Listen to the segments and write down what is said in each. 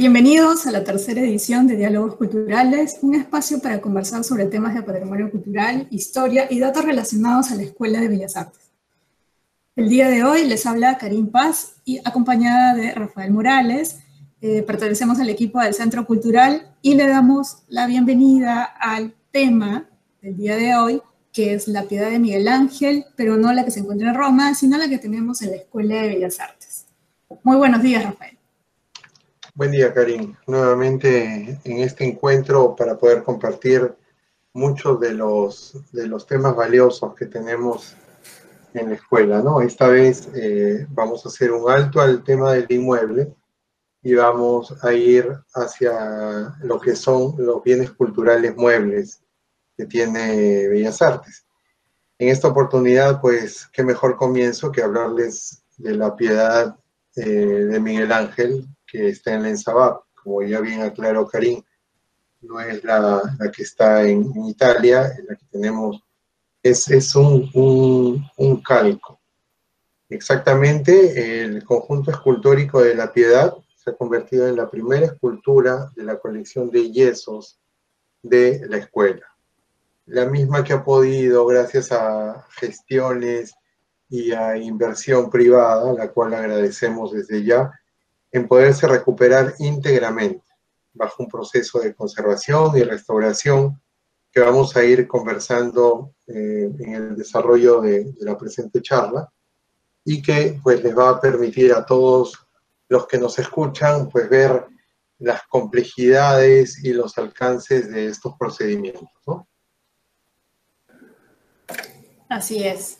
Bienvenidos a la tercera edición de Diálogos Culturales, un espacio para conversar sobre temas de patrimonio cultural, historia y datos relacionados a la Escuela de Bellas Artes. El día de hoy les habla Karim Paz y acompañada de Rafael Morales. Eh, pertenecemos al equipo del Centro Cultural y le damos la bienvenida al tema del día de hoy, que es la piedad de Miguel Ángel, pero no la que se encuentra en Roma, sino la que tenemos en la Escuela de Bellas Artes. Muy buenos días, Rafael. Buen día, Karim. Nuevamente en este encuentro para poder compartir muchos de los, de los temas valiosos que tenemos en la escuela, ¿no? Esta vez eh, vamos a hacer un alto al tema del inmueble y vamos a ir hacia lo que son los bienes culturales muebles que tiene Bellas Artes. En esta oportunidad, pues, qué mejor comienzo que hablarles de la piedad eh, de Miguel Ángel, que está en la Ensabab, como ya bien aclaró Karim, no es la, que está en, Italia, la que tenemos, es, es un, un, calco. Exactamente, el conjunto escultórico de la Piedad se ha convertido en la primera escultura de la colección de yesos de la escuela. La misma que ha podido, gracias a gestiones y a inversión privada, la cual agradecemos desde ya, en poderse recuperar íntegramente bajo un proceso de conservación y restauración que vamos a ir conversando eh, en el desarrollo de, la presente charla y que pues les va a permitir a todos los que nos escuchan pues ver las complejidades y los alcances de estos procedimientos. Así es.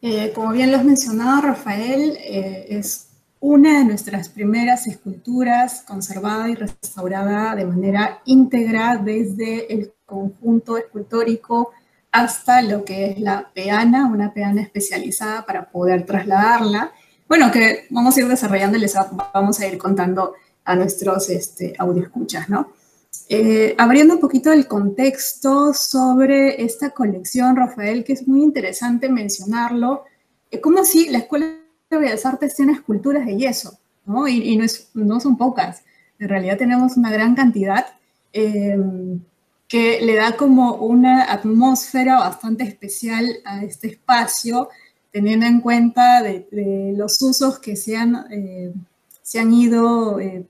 Eh, como bien lo has mencionado, Rafael, eh, es una de nuestras primeras esculturas conservada y restaurada de manera íntegra desde el conjunto escultórico hasta lo que es la peana, una peana especializada para poder trasladarla. Bueno, que vamos a ir desarrollando y les vamos a ir contando a nuestros este, escuchas, ¿no? Eh, abriendo un poquito el contexto sobre esta colección, Rafael, que es muy interesante mencionarlo, eh, como la escuela de Bellas Artes tiene esculturas de yeso, ¿no? Y, no, es, no, son pocas. En realidad tenemos una gran cantidad em, que le da como una atmósfera bastante especial a este espacio, teniendo en cuenta de, los usos que se han, eh, se han ido eh,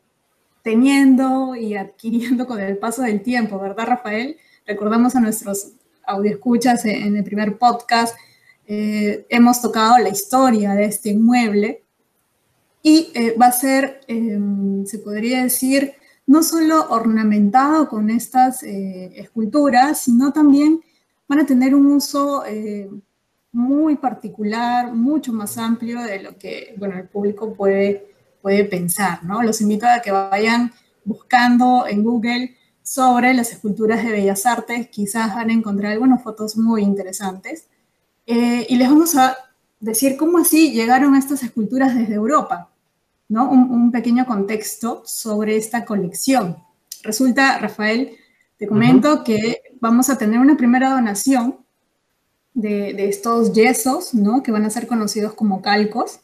teniendo y adquiriendo con el paso del tiempo, ¿verdad, Rafael? Recordamos a nuestros escuchas en el primer podcast eh, hemos tocado la historia de este inmueble y eh, va a ser, em, se podría decir, no solo ornamentado con estas eh, esculturas, sino también van a tener un uso muy particular, mucho más amplio de lo que bueno, el público puede, puede pensar. ¿no? Los invito a que vayan buscando en Google sobre las esculturas de Bellas Artes, quizás van a encontrar algunas fotos muy interesantes. Eh, y les vamos a decir cómo así llegaron estas esculturas desde Europa, ¿no? Un, pequeño contexto sobre esta colección. Resulta, Rafael, te comento que vamos a tener una primera donación de, estos yesos, ¿no? Que van a ser conocidos como calcos,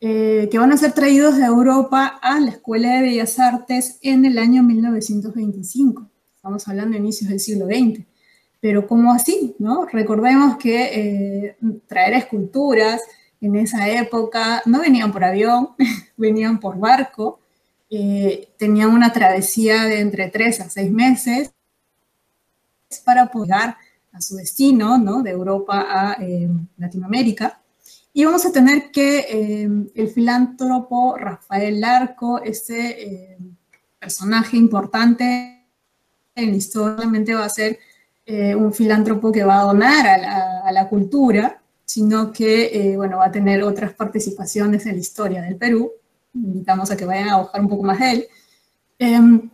eh, que van a ser traídos de Europa a la Escuela de Bellas Artes en el año 1925. Estamos hablando de inicios del siglo XX. Pero ¿cómo así? ¿no? Recordemos que eh, traer esculturas en esa época no venían por avión, venían por barco, eh, tenían una travesía de entre tres a seis meses para poder llegar a su destino, ¿no? de Europa a eh, Latinoamérica. Y vamos a tener que el filántropo Rafael Larco, este personaje importante en la historia, va a ser eh, un filántropo que va a donar a la, cultura, sino que, eh, bueno, va a tener otras participaciones en la historia del Perú. Invitamos a que vayan a buscar un poco más de él. Em,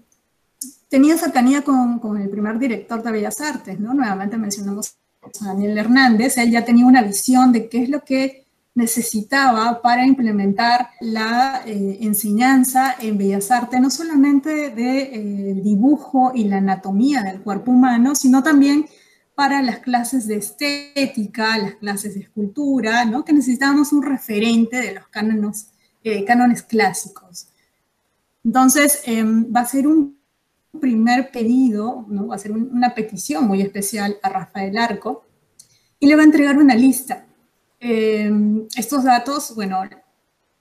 tenía cercanía con, con, el primer director de Bellas Artes, ¿no? Nuevamente mencionamos a Daniel Hernández. Él ya tenía una visión de qué es lo que necesitaba para implementar la eh, enseñanza en Bellas Artes, no solamente de, eh, dibujo y la anatomía del cuerpo humano, sino también para las clases de estética, las clases de escultura, ¿no? que necesitábamos un referente de los cánones, eh, cánones clásicos. Entonces, em, va a ser un primer pedido, ¿no? va a ser una petición muy especial a Rafael Arco y le va a entregar una lista. Em, estos datos, bueno,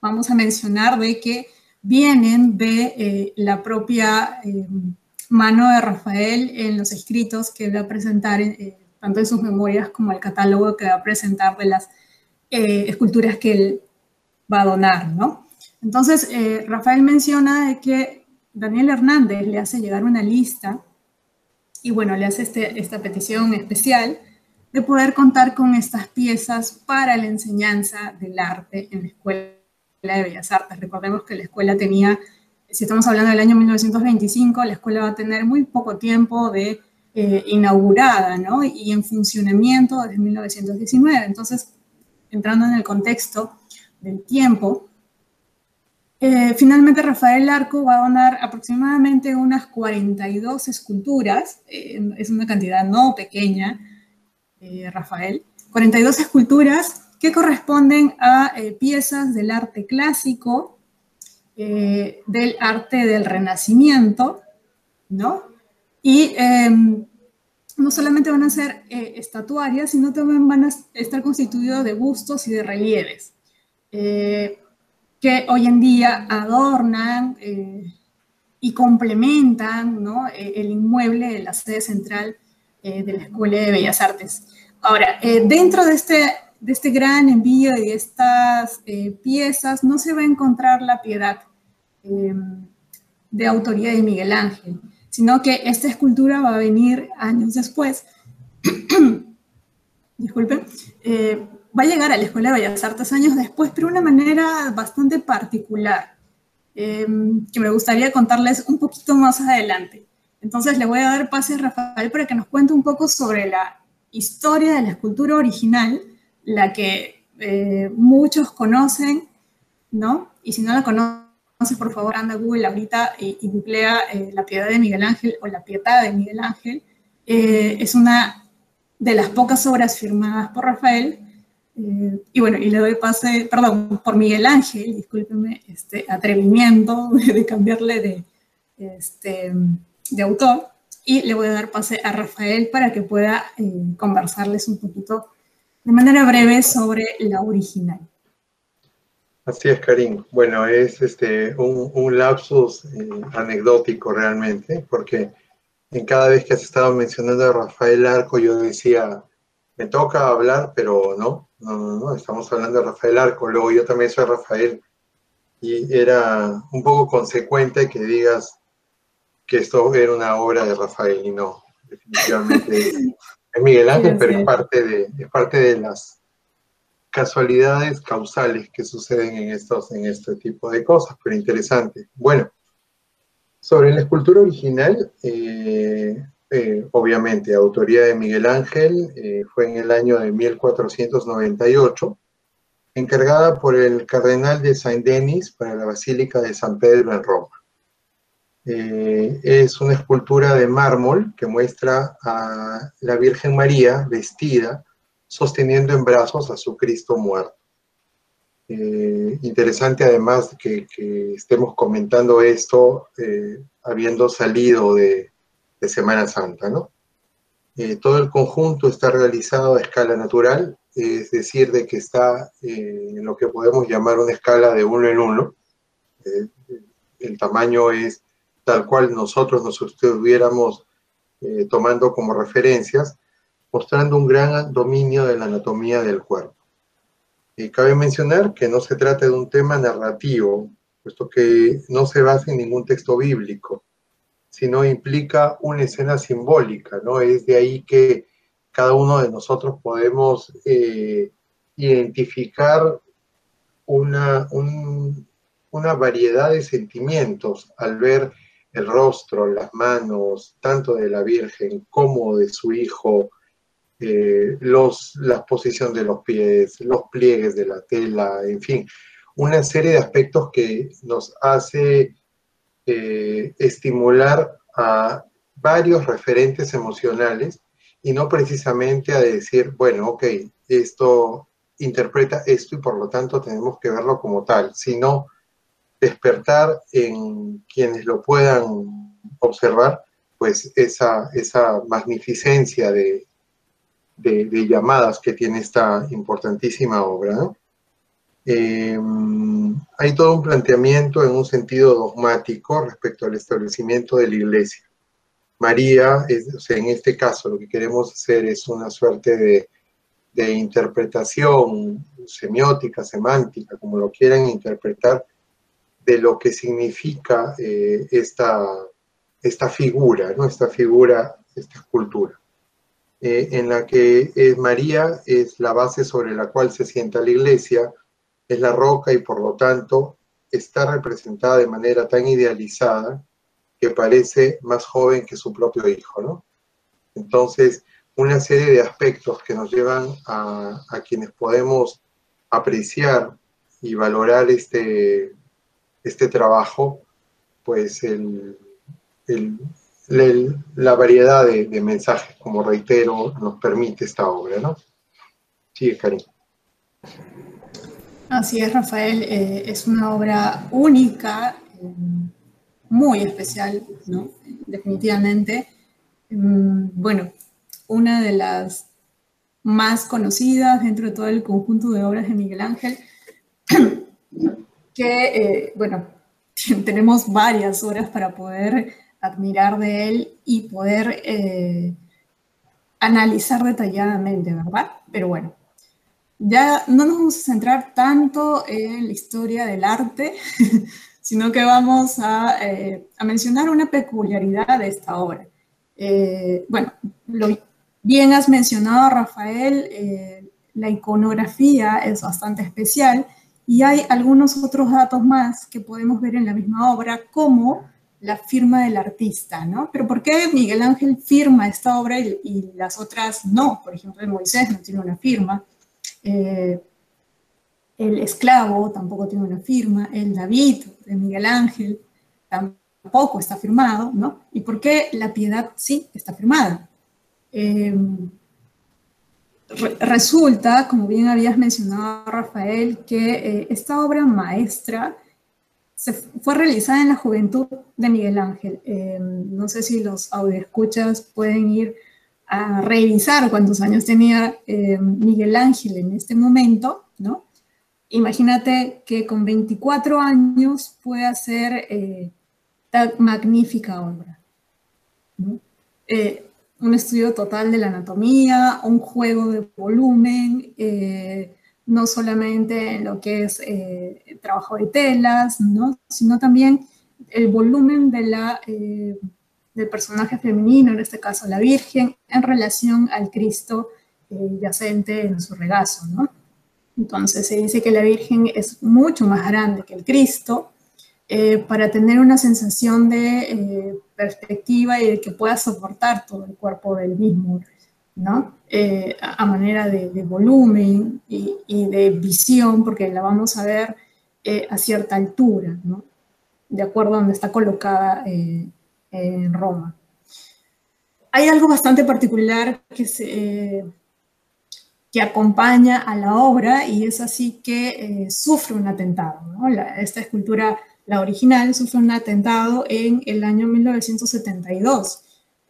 vamos a mencionar de que vienen de eh, la propia em, mano de Rafael en los escritos que va a presentar, eh, tanto en sus memorias como el catálogo que va a presentar de las eh, esculturas que él va a donar, ¿no? Entonces, Rafael menciona de que Daniel Hernández le hace llegar una lista y bueno, le hace este, esta petición especial de poder contar con estas piezas para la enseñanza del arte en la Escuela de Bellas Artes. Recordemos que la escuela tenía, si estamos hablando del año 1925, la escuela va a tener muy poco tiempo de eh, inaugurada, ¿no? Y en funcionamiento desde 1919. Entonces, entrando en el contexto del tiempo, eh, finalmente Rafael Arco va a donar aproximadamente unas 42 esculturas, eh, es una cantidad no pequeña, eh, Rafael, 42 esculturas que corresponden a piezas del arte clásico, del arte del Renacimiento, ¿no? Y em, no solamente van a ser estatuarias, sino también van a estar constituidos de bustos y de relieves que hoy en día adornan eh, y complementan eh, el inmueble de la sede central eh, de la Escuela de Bellas Artes. Ahora, dentro de este, de este gran envío y de estas piezas no se va a encontrar la piedad de autoría de Miguel Ángel, sino que esta escultura va a venir años después. Disculpen, va a llegar a la Escuela de Bellas Artes años después, pero de una manera bastante particular, em, que me gustaría contarles un poquito más adelante. Entonces le voy a dar pase a Rafael para que nos cuente un poco sobre la historia de la escultura original, la que eh, muchos conocen, ¿no? Y si no la conoces, por favor, anda a Google ahorita y, y eh, La Piedad de Miguel Ángel o La Pietà de Miguel Ángel. Eh, es una de las pocas obras firmadas por Rafael y bueno, y le doy pase, perdón, por Miguel Ángel, discúlpeme, este atrevimiento de cambiarle de, este, de autor. Y le voy a dar pase a Rafael para que pueda eh, conversarles un poquito de manera breve sobre la original. Así es, Karim. Bueno, es este, un, un lapsus eh, anecdótico realmente, porque en cada vez que has estado mencionando a Rafael Arco, yo decía, me toca hablar, pero no, no, no, no, estamos hablando de Rafael Arco, luego yo también soy Rafael, y era un poco consecuente que digas que esto era una obra de Rafael y no, definitivamente es Miguel Ángel, pero es parte, de, es parte de las casualidades causales que suceden en, estos, en este tipo de cosas, pero interesante. Bueno, sobre la escultura original, eh, eh, obviamente, autoría de Miguel Ángel, eh, fue en el año de 1498, encargada por el cardenal de Saint-Denis para la Basílica de San Pedro en Roma. Eh, es una escultura de mármol que muestra a la Virgen María vestida, sosteniendo en brazos a su Cristo muerto. interesante además que, que, estemos comentando esto habiendo salido de, Semana Santa, ¿no? Eh, todo el conjunto está realizado a escala natural, es decir, de que está eh, en lo que podemos llamar una escala de uno en uno. Eh, el tamaño es tal cual nosotros nos estuviéramos tomando como referencias, mostrando un gran dominio de la anatomía del cuerpo. Y cabe mencionar que no se trata de un tema narrativo, puesto que no se basa en ningún texto bíblico, sino implica una escena simbólica, ¿no? Es de ahí que cada uno de nosotros podemos eh, identificar una, una variedad de sentimientos al ver el rostro, las manos, tanto de la Virgen como de su hijo, eh, los, la posición de los pies, los pliegues de la tela, en fin, una serie de aspectos que nos hace eh, estimular a varios referentes emocionales y no precisamente a decir, bueno, ok, esto interpreta esto y por lo tanto tenemos que verlo como tal, sino despertar en quienes lo puedan observar, pues esa, esa magnificencia de, de, llamadas que tiene esta importantísima obra. Em, hay todo un planteamiento en un sentido dogmático respecto al establecimiento de la iglesia. María, en este caso lo que queremos hacer es una suerte de, de interpretación semiótica, semántica, como lo quieran interpretar, de lo que significa eh, esta, esta figura, ¿no? esta figura, esta escultura, eh, en la que eh, María es la base sobre la cual se sienta la iglesia, es la roca y por lo tanto está representada de manera tan idealizada que parece más joven que su propio hijo, ¿no? Entonces, una serie de aspectos que nos llevan a quienes podemos apreciar y valorar este, este trabajo, pues la variedad de, mensajes, como reitero, nos permite esta obra, ¿no? Sigue, Karim. Así es, Rafael, eh, es una obra única, eh, muy especial, ¿no? Definitivamente. Mm, bueno, una de las más conocidas dentro de todo el conjunto de obras de Miguel Ángel, que, eh, bueno, tenemos varias horas para poder admirar de él y poder eh, analizar detalladamente, ¿verdad? Pero bueno, ya no nos vamos a centrar tanto en la historia del arte, sino que vamos a, eh, a, mencionar una peculiaridad de esta obra. bueno, lo, bien has mencionado, Rafael, la iconografía es bastante especial y hay algunos otros datos más que podemos ver en la misma obra, como la firma del artista, ¿no? Pero ¿por qué Miguel Ángel firma esta obra y, las otras no? Por ejemplo, el Moisés no tiene una firma, eh, el esclavo tampoco tiene una firma, el David de Miguel Ángel tampoco está firmado, ¿no? ¿Y por qué la piedad sí está firmada? Eh, resulta, como bien habías mencionado, Rafael, que eh, esta obra maestra fue realizada en la juventud de Miguel Ángel. Eh, no sé si los audioescuchas pueden ir a revisar cuántos años tenía eh, Miguel Ángel en este momento, ¿no? Imagínate que con 24 años puede hacer esta magnífica obra. ¿no? Un estudio total de la anatomía, un juego de volumen, eh, no solamente en lo que es eh, trabajo de telas, ¿no? sino también el volumen de la, eh, del personaje femenino, en este caso la Virgen, en relación al Cristo yacente en su regazo. ¿no? Entonces se dice que la Virgen es mucho más grande que el Cristo, eh, para tener una sensación de eh, perspectiva y de que pueda soportar todo el cuerpo del mismo, ¿no? Eh, a, manera de, volumen y, de visión, porque la vamos a ver a cierta altura, ¿no? De acuerdo a donde está colocada en Roma. Hay algo bastante particular que, se, que acompaña a la obra y es así que sufre un atentado. ¿no? esta escultura la original sufrió un atentado en el año 1972.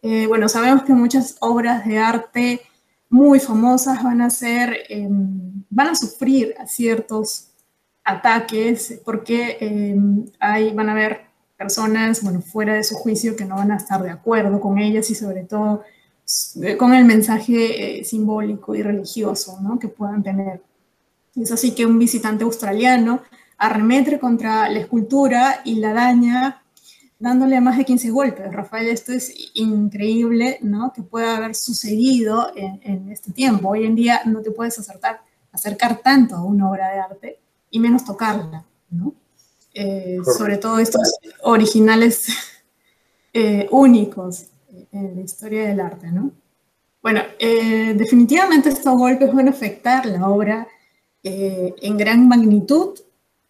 Eh, bueno, sabemos que muchas obras de arte muy famosas van a ser, em, van a sufrir ciertos ataques porque em, hay, van a haber personas, bueno, fuera de su juicio que no van a estar de acuerdo con ellas y sobre todo eh, con el mensaje eh, simbólico y religioso ¿no? que puedan tener. Es así que un visitante australiano arremete contra la escultura y la daña dándole más de 15 golpes. Rafael, esto es increíble, ¿no? Que pueda haber sucedido en, este tiempo. Hoy en día no te puedes acercar, acercar tanto a una obra de arte y menos tocarla, ¿no? Eh, sobre todo estos originales eh, únicos en la historia del arte, ¿no? Bueno, eh, definitivamente estos golpes van a afectar la obra en gran magnitud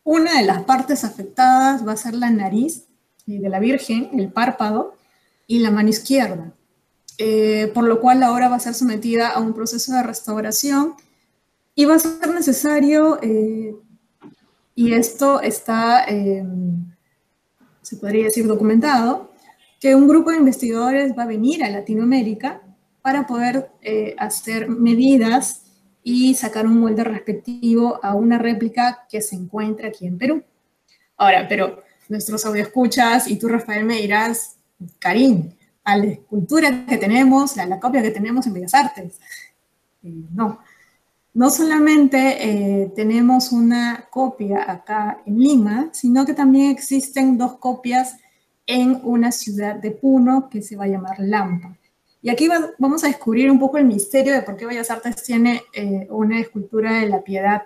una de las partes afectadas va a ser la nariz eh, de la Virgen, el párpado y la mano izquierda, eh, por lo cual ahora va a ser sometida a un proceso de restauración y va a ser necesario eh, Y esto está, se podría decir, documentado, que un grupo de investigadores va a venir a Latinoamérica para poder hacer medidas y sacar un molde respectivo a una réplica que se encuentra aquí en Perú. Ahora, pero nuestros escuchas y tú, Rafael, me dirás, Karim, a la escultura que tenemos, a la copia que tenemos en Bellas Artes. Eh, no, no solamente eh, tenemos una copia acá en Lima, sino que también existen dos copias en una ciudad de Puno que se va a llamar Lampa. Y aquí vamos a descubrir un poco el misterio de por qué Bellas Artes tiene eh, una escultura de la piedad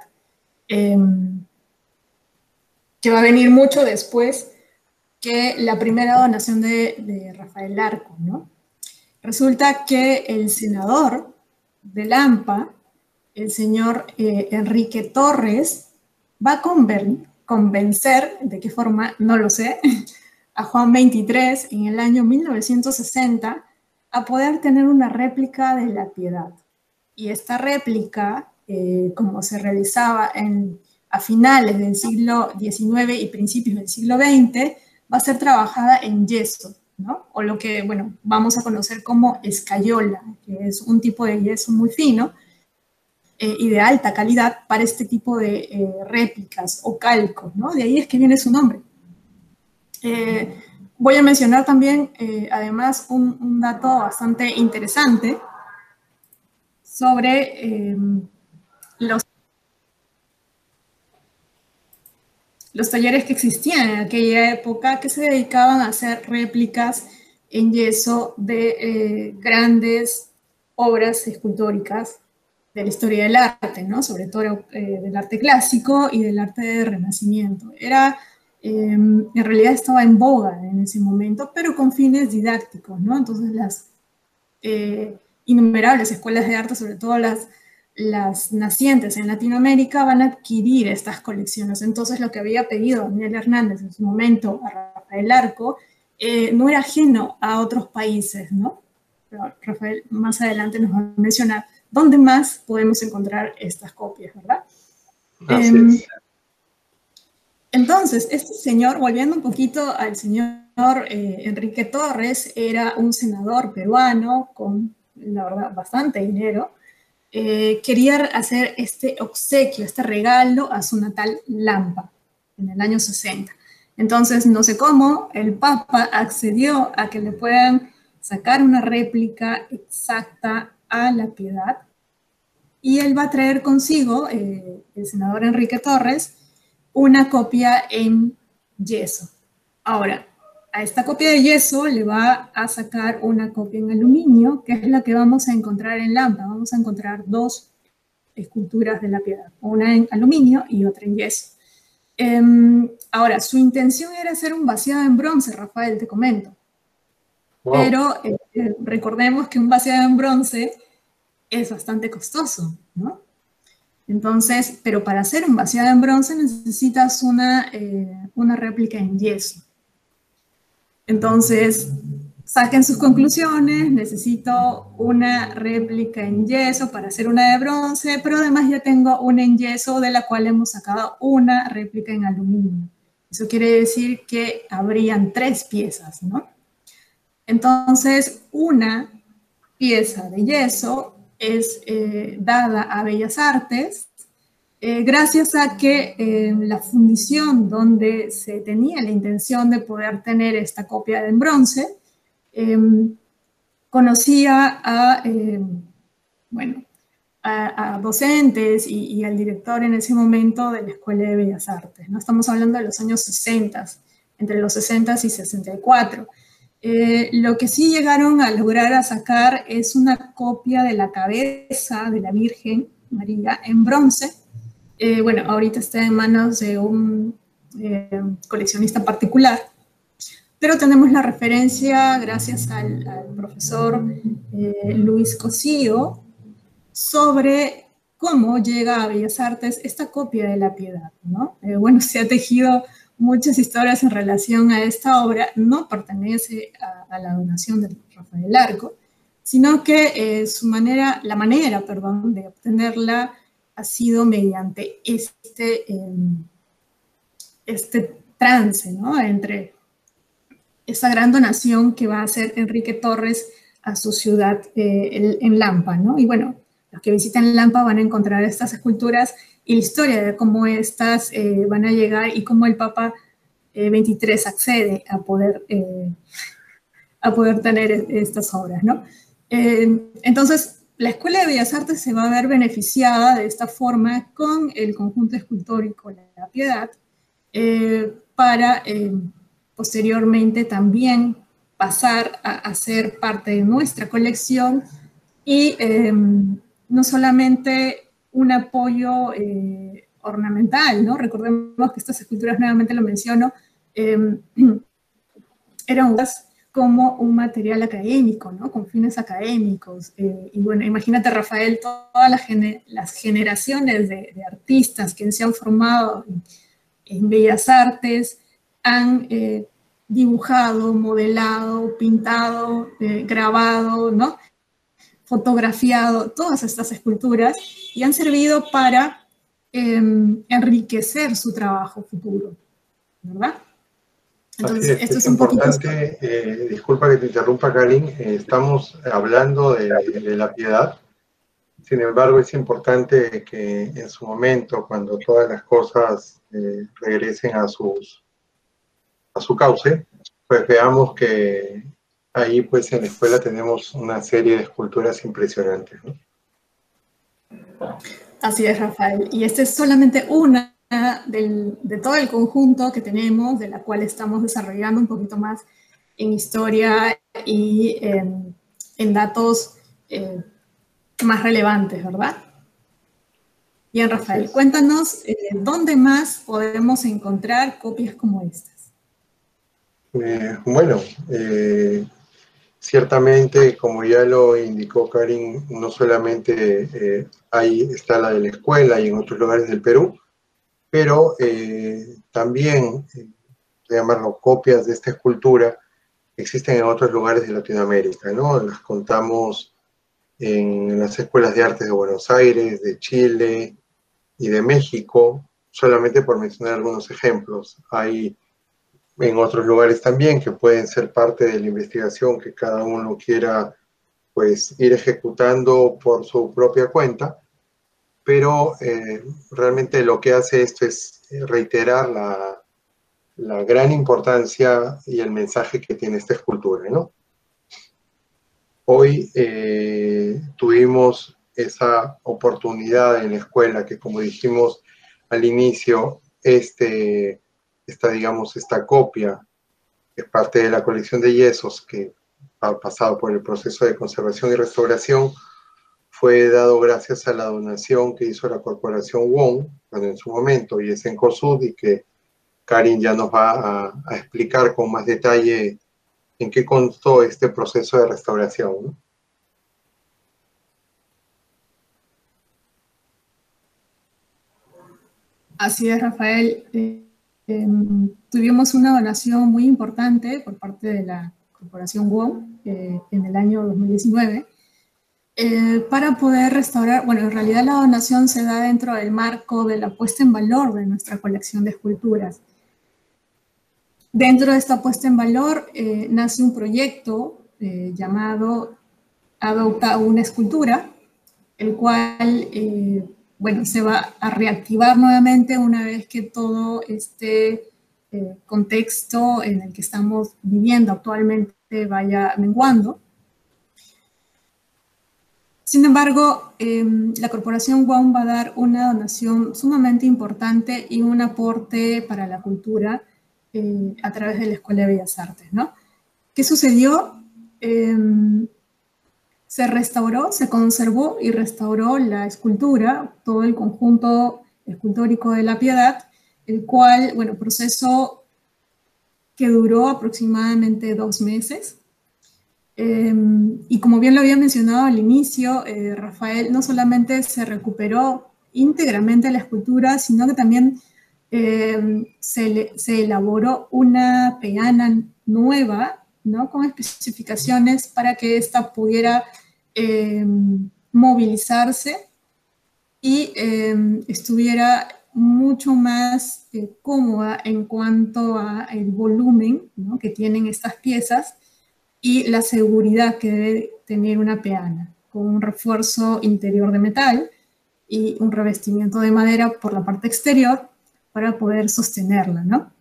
em, que va a venir mucho después que la primera donación de, Rafael Arco, ¿no? Resulta que el senador de Lampa, el señor eh, Enrique Torres, va a convencer, de qué forma, no lo sé, a Juan 23 en el año 1960 a poder tener una réplica de la piedad. Y esta réplica, eh, como se realizaba en, a finales del siglo XIX y principios del siglo XX, va a ser trabajada en yeso, ¿no? O lo que, bueno, vamos a conocer como escayola, que es un tipo de yeso muy fino eh, y de alta calidad para este tipo de eh, réplicas o calcos, ¿no? De ahí es que viene su nombre. Voy a mencionar también, eh, además, un, dato bastante interesante sobre em, los, talleres que existían en aquella época que se dedicaban a hacer réplicas en yeso de eh, grandes obras escultóricas de la historia del arte, ¿no? sobre todo eh, del arte clásico y del arte del Renacimiento. Era Em, en realidad estaba en boga en ese momento, pero con fines didácticos, ¿no? Entonces las eh, innumerables escuelas de arte, sobre todo las, las nacientes en Latinoamérica, van a adquirir estas colecciones. Entonces lo que había pedido Daniel Hernández en su momento a Rafael Arco eh, no era ajeno a otros países, ¿no? Pero Rafael más adelante nos va a mencionar dónde más podemos encontrar estas copias, ¿verdad? Em, entonces, este señor, volviendo un poquito al señor eh, Enrique Torres, era un senador peruano con, la verdad, bastante dinero. Eh, quería hacer este obsequio, este regalo a su natal Lampa en el año 60. Entonces, no sé cómo, el Papa accedió a que le puedan sacar una réplica exacta a la piedad y él va a traer consigo, eh, el senador Enrique Torres, una copia en yeso. Ahora, a esta copia de yeso le va a sacar una copia en aluminio, que es la que vamos a encontrar en Lampa. Vamos a encontrar dos esculturas de la piedad, una en aluminio y otra en yeso. Em, ahora, su intención era hacer un vaciado en bronce, Rafael, te comento. Pero eh, eh, recordemos que un vaciado en bronce es bastante costoso, ¿no? Entonces, pero para hacer un vaciado en bronce necesitas una, eh, una réplica en yeso. Entonces, saquen sus conclusiones, necesito una réplica en yeso para hacer una de bronce, pero además ya tengo una en yeso de la cual hemos sacado una réplica en aluminio. Eso quiere decir que habrían tres piezas, ¿no? Entonces, una pieza de yeso es eh, dada a Bellas Artes eh, gracias a que eh, la fundición donde se tenía la intención de poder tener esta copia en bronce, conocía a, bueno, a, docentes y, al director en ese momento de la Escuela de Bellas Artes. ¿no? Estamos hablando de los años 60, entre los 60 y 64. Eh, lo que sí llegaron a lograr a sacar es una copia de la cabeza de la Virgen María en bronce. Eh, bueno, ahorita está en manos de un eh, coleccionista particular, pero tenemos la referencia gracias al, profesor Luis Cosío sobre cómo llega a Bellas Artes esta copia de la piedad, ¿no? bueno, se ha tejido muchas historias en relación a esta obra no pertenece a, la donación de Rafael Arco, sino que eh, su manera, la manera perdón, de obtenerla ha sido mediante este, em, este trance, ¿no? Entre esa gran donación que va a hacer Enrique Torres a su ciudad eh, en Lampa, ¿no? Y bueno, los que visitan Lampa van a encontrar estas esculturas y la historia de cómo estas eh, van a llegar y cómo el Papa 23 eh, accede a poder, a poder tener estas obras, ¿no? entonces, la Escuela de Bellas Artes se va a ver beneficiada de esta forma con el conjunto escultórico La Piedad para posteriormente también pasar a, ser parte de nuestra colección y no solamente un apoyo eh, ornamental, ¿no? Recordemos que estas esculturas, nuevamente lo menciono, eh, eran como un material académico, ¿no? Con fines académicos. Eh, y bueno, imagínate, Rafael, todas las, generaciones de, artistas que se han formado en Bellas Artes han eh, dibujado, modelado, pintado, grabado, ¿no? Fotografiado todas estas esculturas y han servido para em, enriquecer su trabajo futuro, ¿verdad? Entonces, esto es, importante, eh, disculpa que te interrumpa, Karin, eh, estamos hablando de, de, la piedad, sin embargo es importante que en su momento, cuando todas las cosas regresen a sus a su cauce, pues veamos que ahí pues en la escuela tenemos una serie de esculturas impresionantes. Así es, Rafael. Y esta es solamente una de todo el conjunto que tenemos, de la cual estamos desarrollando un poquito más en historia y en, datos eh, más relevantes, ¿verdad? Bien, Rafael, cuéntanos eh, dónde más podemos encontrar copias como esta. Eh, bueno, eh, ciertamente, como ya lo indicó Karin, no solamente eh, ahí está la de la escuela y en otros lugares del Perú, pero también, llamarlo copias de esta escultura, existen en otros lugares de Latinoamérica, ¿no? Las contamos en las escuelas de artes de Buenos Aires, de Chile y de México, solamente por mencionar algunos ejemplos. Hay en otros lugares también que pueden ser parte de la investigación que cada uno quiera pues ir ejecutando por su propia cuenta, pero eh, realmente lo que hace esto es reiterar la, la, gran importancia y el mensaje que tiene esta escultura, ¿no? Hoy eh, tuvimos esa oportunidad en la escuela que como dijimos al inicio, este esta, digamos, esta copia, es parte de la colección de yesos que ha pasado por el proceso de conservación y restauración, fue dado gracias a la donación que hizo la corporación Wong, en su momento, y es en COSUD, y que Karin ya nos va a, explicar con más detalle en qué constó este proceso de restauración. Así es, Rafael. Em, tuvimos una donación muy importante por parte de la Corporación WOM eh, en el año 2019 eh, para poder restaurar, bueno, en realidad la donación se da dentro del marco de la puesta en valor de nuestra colección de esculturas. Dentro de esta puesta en valor eh, nace un proyecto llamado Adopta una escultura, el cual bueno, se va a reactivar nuevamente una vez que todo este eh, contexto en el que estamos viviendo actualmente vaya menguando. Sin embargo, em, la Corporación WOM va a dar una donación sumamente importante y un aporte para la cultura eh, a través de la Escuela de Bellas Artes. ¿no? ¿Qué sucedió? Se restauró, se conservó y restauró la escultura, todo el conjunto escultórico de la Piedad, el cual, bueno, proceso que duró aproximadamente dos meses. Em, y como bien lo había mencionado al inicio, eh, Rafael no solamente se recuperó íntegramente la escultura, sino que también em, se, se, elaboró una peana nueva ¿no? con especificaciones para que ésta pudiera em, movilizarse y em, estuviera mucho más eh, cómoda en cuanto a el volumen que tienen estas piezas y la seguridad que debe tener una peana, con un refuerzo interior de metal y un revestimiento de madera por la parte exterior para poder sostenerla, ¿no?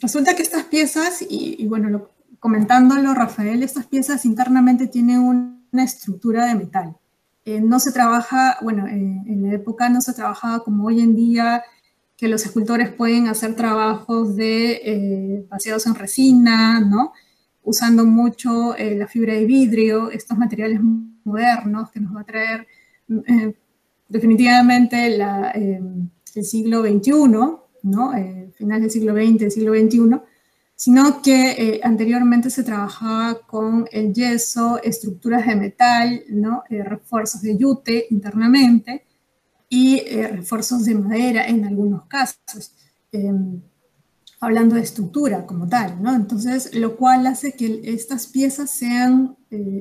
Resulta que estas piezas, y, bueno, comentándolo Rafael, estas piezas internamente tienen una estructura de metal. Eh, no se trabaja, bueno, eh, en la época no se trabajaba como hoy en día, que los escultores pueden hacer trabajos de eh, en resina, ¿no? Usando mucho la fibra de vidrio, estos materiales modernos que nos va a traer definitivamente el siglo XXI, ¿no? final del siglo XX, del siglo XXI, sino que eh, anteriormente se trabajaba con el yeso, estructuras de metal, ¿no? Eh, refuerzos de yute internamente y eh, refuerzos de madera en algunos casos, em, hablando de estructura como tal, ¿no? Entonces, lo cual hace que estas piezas sean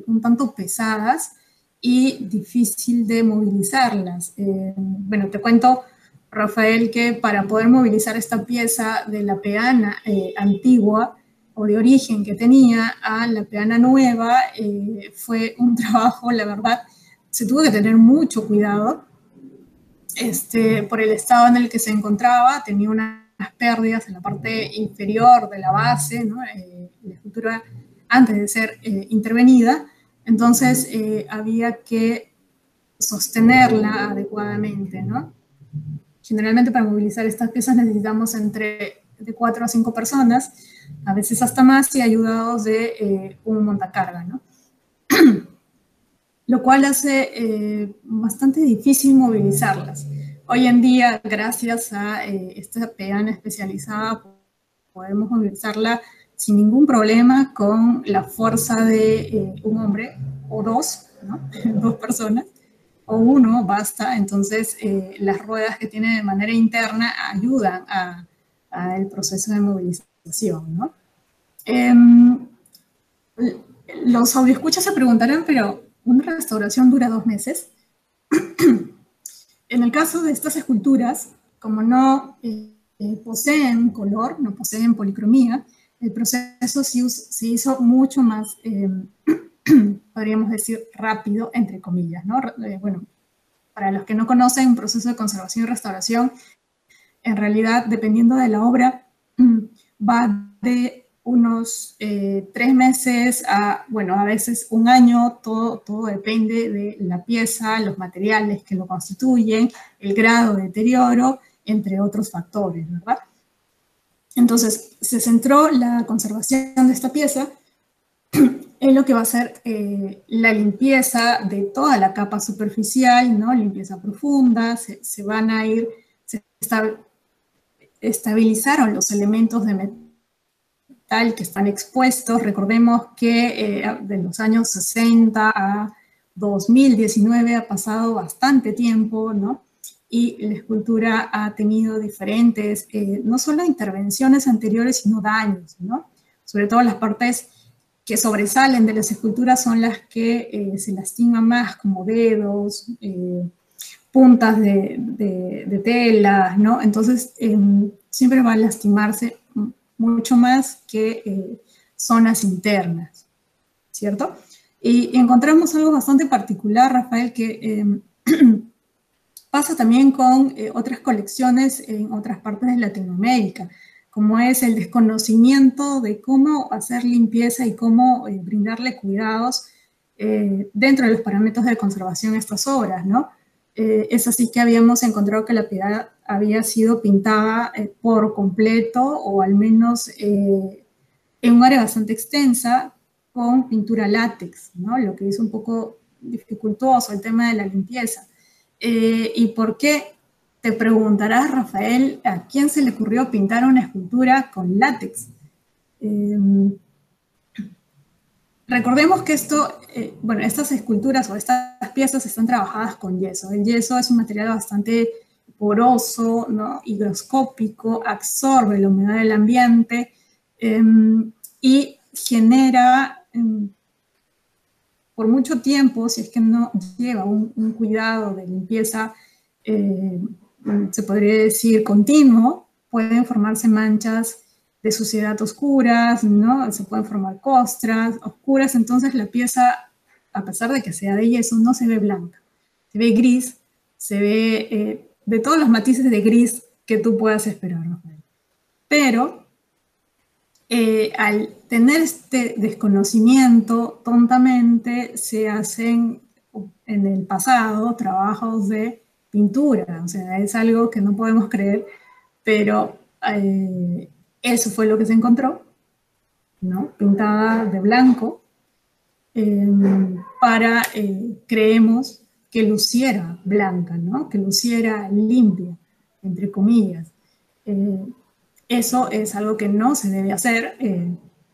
un tanto pesadas y difícil de movilizarlas. Em, bueno, te cuento Rafael, que para poder movilizar esta pieza de la peana eh, antigua o de origen que tenía a la peana nueva, eh, fue un trabajo, la verdad, se tuvo que tener mucho cuidado este, por el estado en el que se encontraba, tenía unas pérdidas en la parte inferior de la base. Eh, la escultura antes de ser intervenida, entonces había que sostenerla adecuadamente, ¿no? Generalmente para movilizar estas piezas necesitamos entre de cuatro a cinco personas, a veces hasta más y ayudados de eh, un montacarga, ¿no? Lo cual hace eh, bastante difícil movilizarlas. Hoy en día, gracias a eh, esta peana especializada, podemos movilizarla sin ningún problema con la fuerza de un hombre o dos, ¿no? dos personas o uno basta, entonces eh, las ruedas que tiene de manera interna ayudan al proceso de movilización. ¿no? Em, los se preguntarán, pero ¿una restauración dura dos meses? en el caso de estas esculturas, como no eh, poseen color, no poseen policromía, el proceso se, hizo mucho más em, podríamos decir, rápido, entre comillas, ¿no? Eh, bueno, para los que no conocen un proceso de conservación y restauración, en realidad, dependiendo de la obra, va de unos eh, tres meses a, bueno, a veces un año, todo, todo depende de la pieza, los materiales que lo constituyen, el grado de deterioro, entre otros factores, ¿verdad? Entonces, se centró la conservación de esta pieza es lo que va a ser eh, la limpieza de toda la capa superficial. Limpieza profunda, se, van a ir, se estabilizaron los elementos de metal que están expuestos. Recordemos que eh, de los años 60 a 2019 ha pasado bastante tiempo, ¿no? Y la escultura ha tenido diferentes, eh, no solo intervenciones anteriores, sino daños, ¿no? Sobre todo las partes que sobresalen de las esculturas son las que eh, se lastiman más, como dedos, eh, puntas de, de, tela, ¿no? Entonces, em, siempre va a lastimarse mucho más que eh, zonas internas, ¿cierto? Y, encontramos algo bastante particular, Rafael, que em, pasa también con otras colecciones en otras partes de Latinoamérica como es el desconocimiento de cómo hacer limpieza y cómo eh, brindarle cuidados eh, dentro de los parámetros de conservación a estas obras, ¿no? Eh, es así que habíamos encontrado que la piedad había sido pintada por completo o al menos en un área bastante extensa con pintura látex, ¿no? Lo que hizo un poco dificultoso el tema de la limpieza. ¿Y por qué? Te preguntarás, Rafael, ¿a quién se le ocurrió pintar una escultura con látex? Em, recordemos que esto, eh, bueno, estas esculturas o estas piezas están trabajadas con yeso. El yeso es un material bastante poroso, ¿no? higroscópico, absorbe la humedad del ambiente em, y genera em, por mucho tiempo, si es que no lleva un cuidado de limpieza eh, se podría decir, continuo, pueden formarse manchas de suciedad oscuras, ¿no? Se pueden formar costras oscuras, entonces la pieza, a pesar de que sea de yeso, no se ve blanca, se ve gris, se ve eh, de todos los matices de gris que tú puedas esperar, Pero eh, al tener este desconocimiento, tontamente se hacen en el pasado trabajos de pintura, o sea, es algo que no podemos creer, pero eh, eso fue lo que se encontró, ¿no? Pintada de blanco, em, para, eh, creemos, que luciera blanca, ¿no? Que luciera limpia, entre comillas. Eh, eso es algo que no se debe hacer.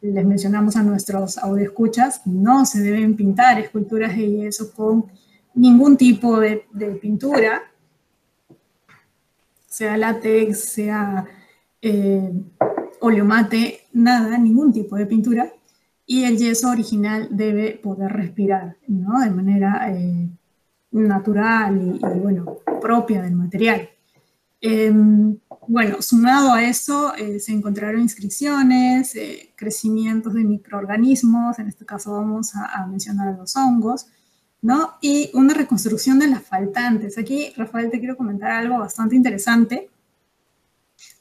les mencionamos a nuestros escuchas, no se deben pintar esculturas de yeso con ningún tipo de, pintura, sea látex, sea eh, oleomate, nada, ningún tipo de pintura. Y el yeso original debe poder respirar, ¿no? De manera eh, natural y, bueno, propia del material. Em, bueno, sumado a eso, eh, se encontraron inscripciones, crecimientos de microorganismos, en este caso vamos a, a mencionar los hongos, y una reconstrucción de las faltantes. Aquí, Rafael, te quiero comentar algo bastante interesante.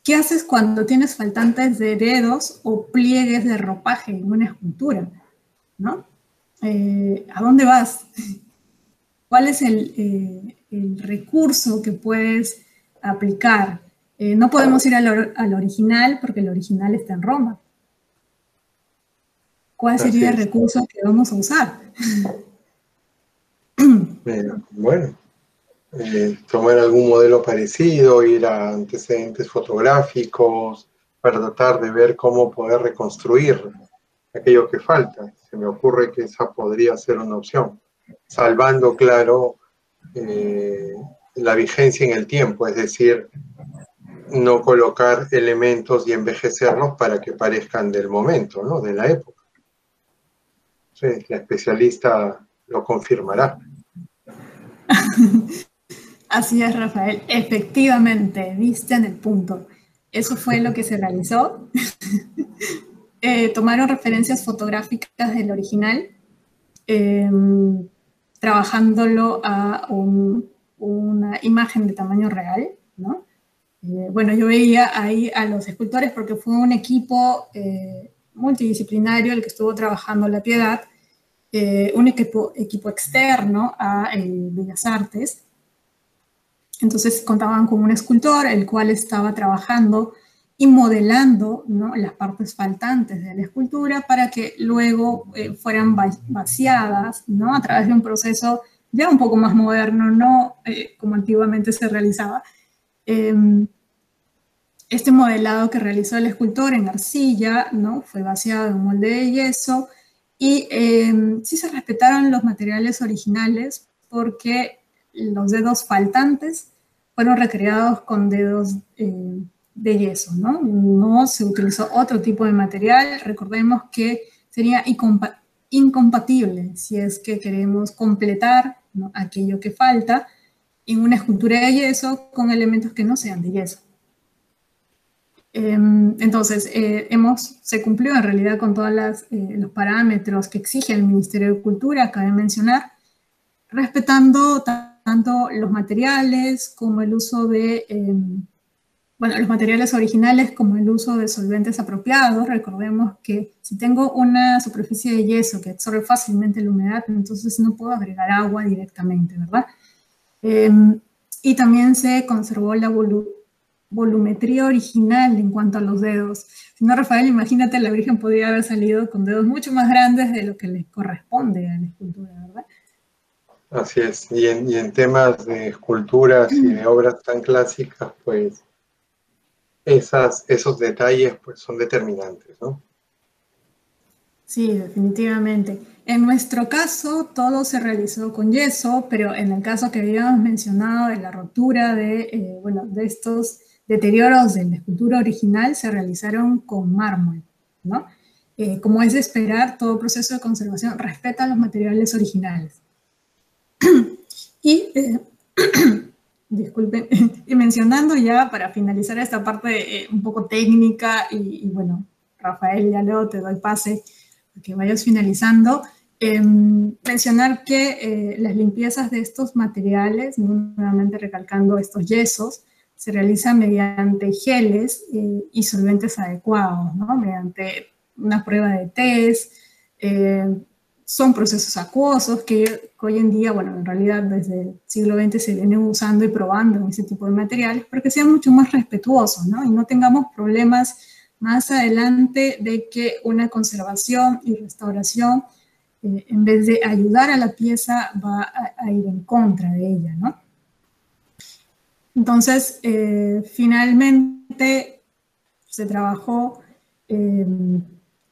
¿Qué haces cuando tienes faltantes de dedos o pliegues de ropaje en una escultura? ¿No? Eh, ¿A dónde vas? ¿Cuál es el, eh, recurso que puedes aplicar? Eh, no podemos ir al, al, original porque el original está en Roma. ¿Cuál sería el recurso que vamos a usar? bueno, eh, tomar algún modelo parecido, ir a antecedentes fotográficos para tratar de ver cómo poder reconstruir aquello que falta. Se me ocurre que esa podría ser una opción, salvando, claro, eh, la vigencia en el tiempo, es decir, no colocar elementos y envejecerlos para que parezcan del momento, ¿no? de la época. la especialista lo confirmará. Así es, Rafael. Efectivamente, viste en el punto. Eso fue lo que se realizó. Eh, tomaron referencias fotográficas del original, em, trabajándolo a una imagen de tamaño real. Eh, bueno, yo veía ahí a los escultores porque fue un equipo eh, multidisciplinario el que estuvo trabajando la piedad eh, un equipo, equipo externo a eh, Bellas Artes. Entonces contaban con un escultor, el cual estaba trabajando y modelando las partes faltantes de la escultura para que luego eh, fueran vaciadas ¿no? a través de un proceso ya un poco más moderno, no como antiguamente se realizaba. Em, este modelado que realizó el escultor en arcilla ¿no? fue vaciado en un molde de yeso, y em, sí se respetaron los materiales originales porque los dedos faltantes fueron recreados con dedos eh, de yeso, ¿no? No se utilizó otro tipo de material. Recordemos que sería incompatible si es que queremos completar aquello que falta en una escultura de yeso con elementos que no sean de yeso. Em, entonces, eh, hemos, se cumplió en realidad con todos eh, los parámetros que exige el Ministerio de Cultura, cabe mencionar, respetando tanto los materiales como el uso de, em, bueno, los materiales originales como el uso de solventes apropiados. Recordemos que si tengo una superficie de yeso que absorbe fácilmente la humedad, entonces no puedo agregar agua directamente, ¿verdad? Em, y también se conservó la volumetría volumetría original en cuanto a los dedos. Si no, Rafael, imagínate, la Virgen podría haber salido con dedos mucho más grandes de lo que le corresponde a la escultura, ¿verdad? Así es, y en, temas de esculturas y de obras tan clásicas, pues esas, esos detalles pues, son determinantes, ¿no? Sí, definitivamente. En nuestro caso, todo se realizó con yeso, pero en el caso que habíamos mencionado de la rotura de, eh, bueno, de estos deterioros de la escultura original se realizaron con mármol, ¿no? Eh, como es de esperar, todo proceso de conservación respeta los materiales originales. y, eh, disculpen, y mencionando ya para finalizar esta parte eh, un poco técnica y, bueno, Rafael, ya luego te doy pase para que vayas finalizando. Em, mencionar que las limpiezas de estos materiales, nuevamente recalcando estos yesos, se realizan mediante geles eh, y solventes adecuados, mediante una prueba de test, son procesos acuosos que hoy en día, bueno, en realidad desde el siglo XX se vienen usando y probando ese tipo de materiales para que sean mucho más respetuosos, ¿no? Y no tengamos problemas más adelante de que una conservación y restauración, eh, en vez de ayudar a la pieza, va a, ir en contra de ella, ¿no? Entonces, eh, finalmente se trabajó eh,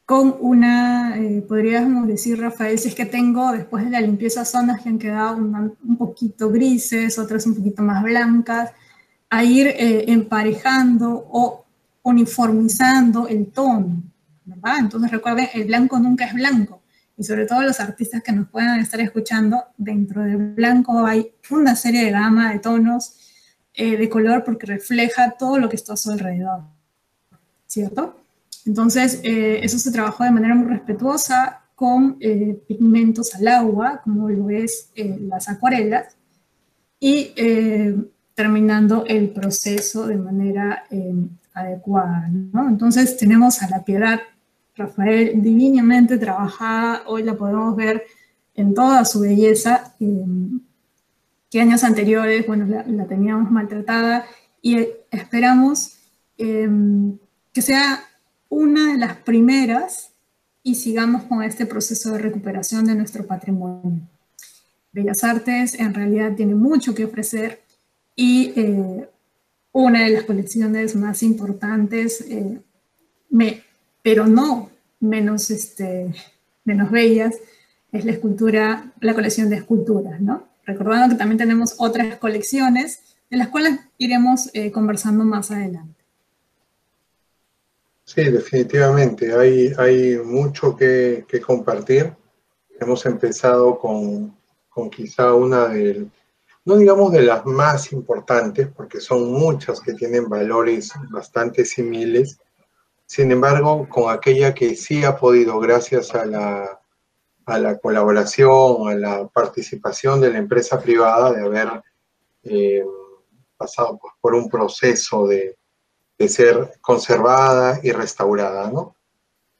con una, eh, podríamos decir, Rafael, si es que tengo después de la limpieza zonas que han quedado un, poquito grises, otras un poquito más blancas, a ir emparejando o uniformizando el tono, ¿verdad? Entonces recuerden, el blanco nunca es blanco, y sobre todo los artistas que nos puedan estar escuchando, dentro del blanco hay una serie de gama de tonos eh, de color porque refleja todo lo que está a su alrededor, ¿cierto? Entonces, eh, eso se trabajó de manera muy respetuosa con eh, pigmentos al agua, como lo es las acuarelas, y terminando el proceso de manera adecuada. Entonces, tenemos a la piedad Rafael divinamente trabajada, hoy la podemos ver en toda su belleza, que años anteriores, bueno, la, la teníamos maltratada y esperamos que sea una de las primeras y sigamos con este proceso de recuperación de nuestro patrimonio. Bellas Artes en realidad tiene mucho que ofrecer y eh, una de las colecciones más importantes, eh, me, pero no menos, este, menos bellas, es la escultura, la colección de esculturas, ¿no? Recordando que también tenemos otras colecciones de las cuales iremos eh, conversando más adelante. Sí, definitivamente. Hay, hay mucho que, compartir. Hemos empezado con, quizá una de, no digamos de las más importantes, porque son muchas que tienen valores bastante similares. Sin embargo, con aquella que sí ha podido, gracias a la, a la colaboración, a la participación de la empresa privada, de haber eh, pasado pues, por un proceso de, ser conservada y restaurada, ¿no?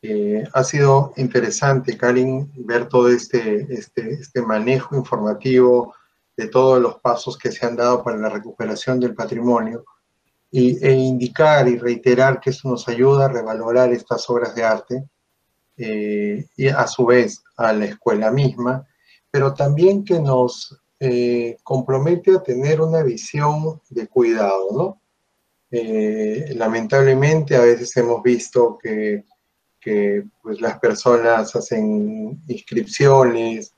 Eh, ha sido interesante, Karin, ver todo este, este, este, manejo informativo de todos los pasos que se han dado para la recuperación del patrimonio y, e indicar y reiterar que eso nos ayuda a revalorar estas obras de arte eh, y a su vez a la escuela misma, pero también que nos eh, compromete a tener una visión de cuidado, ¿no? Eh, lamentablemente a veces hemos visto que, pues, las personas hacen inscripciones,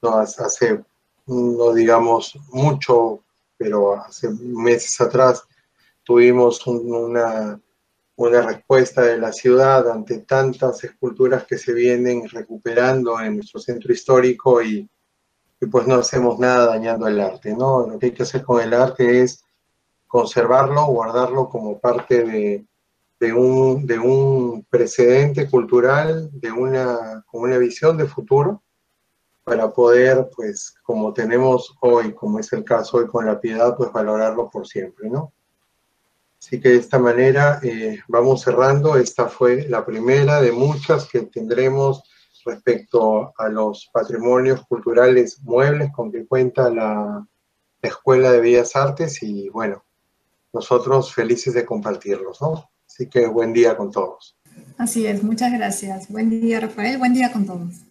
no hace, no digamos mucho, pero hace meses atrás tuvimos una, una respuesta de la ciudad ante tantas esculturas que se vienen recuperando en nuestro centro histórico y, y, pues no hacemos nada dañando el arte, ¿no? Lo que hay que hacer con el arte es conservarlo, guardarlo como parte de, un, de un precedente cultural, de una, con una visión de futuro, para poder, pues, como tenemos hoy, como es el caso hoy con la piedad, pues valorarlo por siempre, ¿no? Así que de esta manera eh, vamos cerrando. Esta fue la primera de muchas que tendremos respecto a los patrimonios culturales muebles con que cuenta la Escuela de Bellas Artes y bueno, nosotros felices de compartirlos, ¿no? Así que buen día con todos. Así es, muchas gracias. Buen día, Rafael. Buen día con todos.